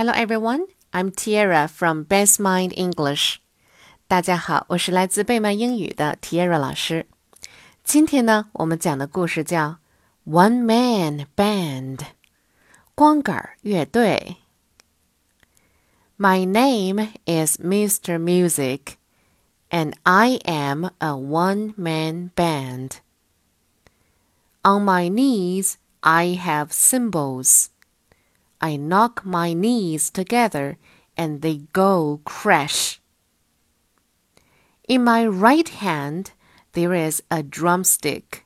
Hello everyone, I'm Tiara from Best Mind English. 大家好，我是来自贝曼英语的 Tiara 老师。今天呢，我们讲的故事叫《One Man Band》光杆乐队。My name is Mr. Music, and I am a one-man band. On my knees, I have cymbals. I knock my knees together and they go crash. In my right hand, there is a drumstick.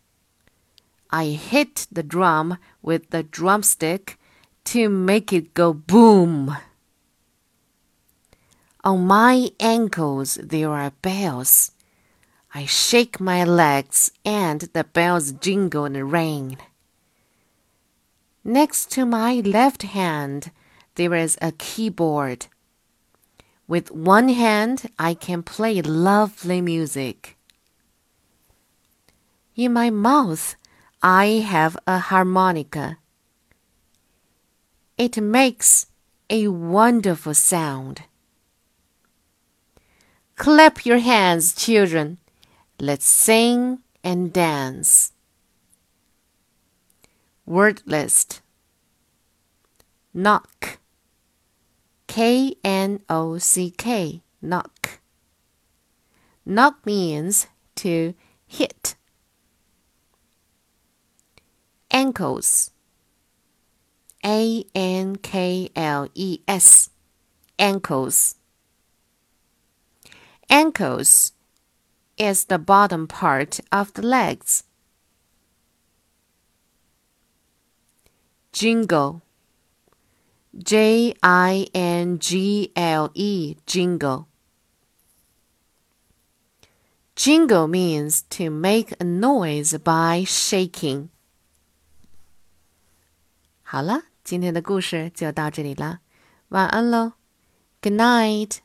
I hit the drum with the drumstick to make it go boom. On my ankles, there are bells. I shake my legs and the bells jingle and ring. Next to my left hand, there is a keyboard. With one hand, I can play lovely music. In my mouth, I have a harmonica. It makes a wonderful sound. Clap your hands, children. Let's sing and dance. Word list Knock. K N O C K Knock. Knock means to hit. Ankles. A N K L E S Ankles. Ankles is the bottom part of the legs. Jingle. J I N G L E, jingle. Jingle means to make a noise by shaking. 好了，今天的故事就到这里了，晚安喽，Good night.